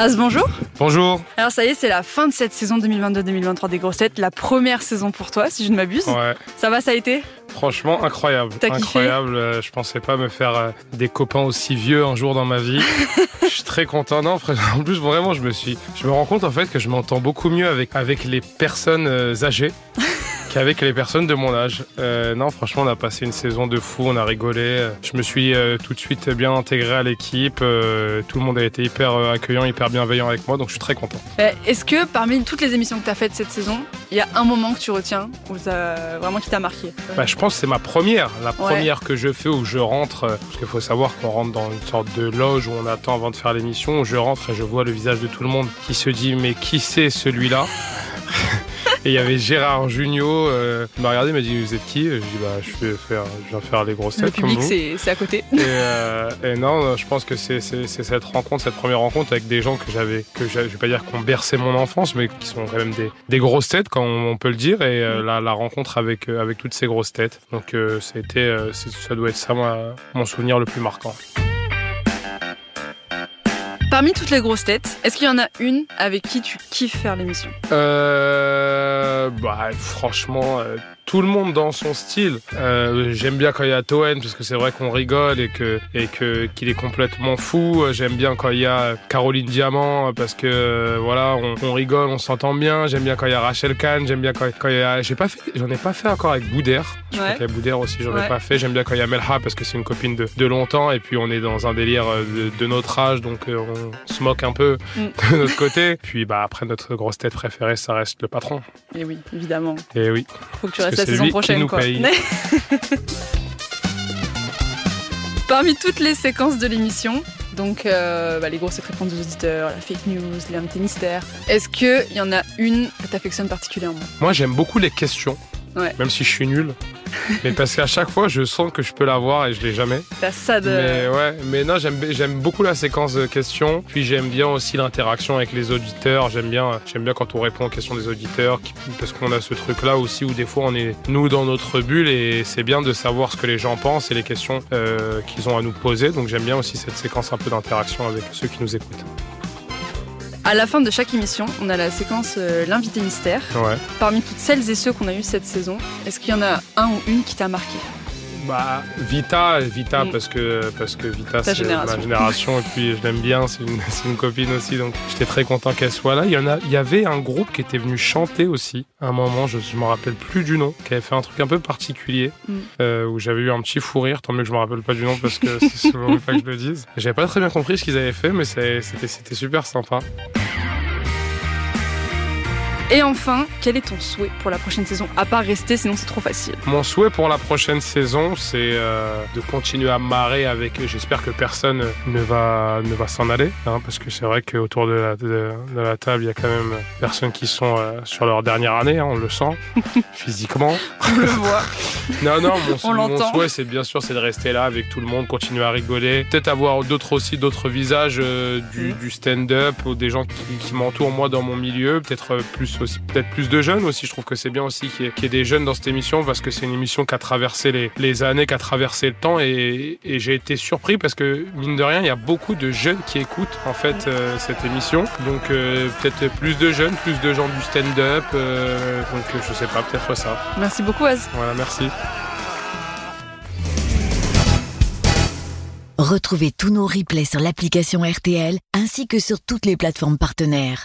Az, bonjour. Bonjour. Alors ça y est, c'est la fin de cette saison 2022-2023 des grosses têtes, la première saison pour toi, si je ne m'abuse. Ouais. Ça va, ça a été? Franchement, incroyable. T'as incroyable. Euh, Je pensais pas me faire euh, des copains aussi vieux un jour dans ma vie. je suis très content. Non, en plus, vraiment, je me suis. Je me rends compte en fait que je m'entends beaucoup mieux avec, avec les personnes euh, âgées. Qu'avec les personnes de mon âge. Euh, non, franchement, on a passé une saison de fou, on a rigolé. Je me suis euh, tout de suite bien intégré à l'équipe. Euh, tout le monde a été hyper accueillant, hyper bienveillant avec moi, donc je suis très content. Euh, Est-ce que parmi toutes les émissions que tu as faites cette saison, il y a un moment que tu retiens, ou ça, vraiment qui t'a marqué? Bah, je pense que c'est ma première, la Ouais. première que je fais où je rentre, parce qu'il faut savoir qu'on rentre dans une sorte de loge où on attend avant de faire l'émission, où je rentre et je vois le visage de tout le monde qui se dit mais qui c'est celui-là? Et il y avait Gérard Junio, euh, il m'a regardé, il m'a dit vous êtes qui? Je dis bah je, vais faire, je viens faire les grosses Le têtes comme public, c'est c'est à côté. Et, euh, et non, je pense que c'est cette rencontre, cette première rencontre avec des gens que j'avais, que je vais pas dire qu'on bercé mon enfance, mais qui sont quand même des, des grosses têtes, quand on, on peut le dire, et euh, la, la rencontre avec, avec toutes ces grosses têtes. Donc c'était, ça doit être ça mon souvenir le plus marquant. Parmi toutes les grosses têtes, est-ce qu'il y en a une avec qui tu kiffes faire l'émission? Euh, bah, franchement, euh, tout le monde dans son style. Euh, J'aime bien quand il y a Toen parce que c'est vrai qu'on rigole et que et que qu'il est complètement fou. J'aime bien quand il y a Caroline Diamant parce que euh, voilà, on, on rigole, on s'entend bien. J'aime bien quand il y a Rachel Kahn. J'aime bien quand, quand il y a. J'ai pas fait, j'en ai pas fait encore avec Boudère. Je crois Ouais. qu'il y a Boudère aussi, j'en ai pas fait. J'aime bien quand il y a Melha parce que c'est une copine de, de longtemps et puis on est dans un délire euh, de, de notre âge donc on se moque un peu Mm. de notre côté. Puis bah après notre grosse tête préférée, ça reste le patron. Et oui, évidemment. Et oui. Faut que tu restes la saison lui qui prochaine, nous quoi. paye. Parmi toutes les séquences de l'émission, donc euh, bah, les grosses réponses des auditeurs, la fake news, l'invité mystère, est-ce qu'il y en a une que t'affectionnes particulièrement? Moi, j'aime beaucoup les questions. Ouais. Même si je suis nul. mais parce qu'à chaque fois, je sens que je peux l'avoir et je l'ai jamais. T'as ça de... Mais ouais, mais non, j'aime j'aime beaucoup la séquence de questions. Puis j'aime bien aussi l'interaction avec les auditeurs. J'aime bien j'aime bien quand on répond aux questions des auditeurs parce qu'on a ce truc là aussi où des fois on est nous dans notre bulle et c'est bien de savoir ce que les gens pensent et les questions euh, qu'ils ont à nous poser. Donc j'aime bien aussi cette séquence un peu d'interaction avec ceux qui nous écoutent. À la fin de chaque émission, on a la séquence euh, l'invité mystère. Ouais. Parmi toutes celles et ceux qu'on a eu cette saison, est-ce qu'il y en a un ou une qui t'a marqué? Bah, Vita, Vita Mm. parce que parce que Vita Ta c'est ma génération et puis je l'aime bien, c'est une, c'est une copine aussi donc j'étais très content qu'elle soit là. Il y en a, il y avait un groupe qui était venu chanter aussi à un moment, je je m'en rappelle plus du nom, qui avait fait un truc un peu particulier Mm. euh, où j'avais eu un petit fou rire. Tant mieux que je me rappelle pas du nom parce que c'est souvent pas que je le dise. J'avais pas très bien compris ce qu'ils avaient fait, mais c'était super sympa. Et enfin, quel est ton souhait pour la prochaine saison À part rester, sinon c'est trop facile? Mon souhait pour la prochaine saison, c'est euh, de continuer à marrer avec. J'espère que personne ne va ne va s'en aller, hein, parce que c'est vrai qu'autour de la, de, de la table, il y a quand même personnes qui sont euh, sur leur dernière année, hein, on le sent physiquement. On le voit. Non, non, On mon, souhait, c'est bien sûr, c'est de rester là avec tout le monde, continuer à rigoler, peut-être avoir d'autres aussi, d'autres visages euh, du, Mm. du stand-up ou des gens qui, qui m'entourent moi dans mon milieu, peut-être euh, plus aussi, peut-être plus de jeunes aussi. Je trouve que c'est bien aussi qu'il y, ait- qu'il y ait des jeunes dans cette émission parce que c'est une émission qui a traversé les, les années, qui a traversé le temps et, et j'ai été surpris parce que mine de rien, il y a beaucoup de jeunes qui écoutent en fait euh, cette émission. Donc euh, peut-être plus de jeunes, plus de gens du stand-up. euh, donc je sais pas, peut-être ça. Merci beaucoup, Az. Voilà, merci. Retrouvez tous nos replays sur l'application RTL ainsi que sur toutes les plateformes partenaires.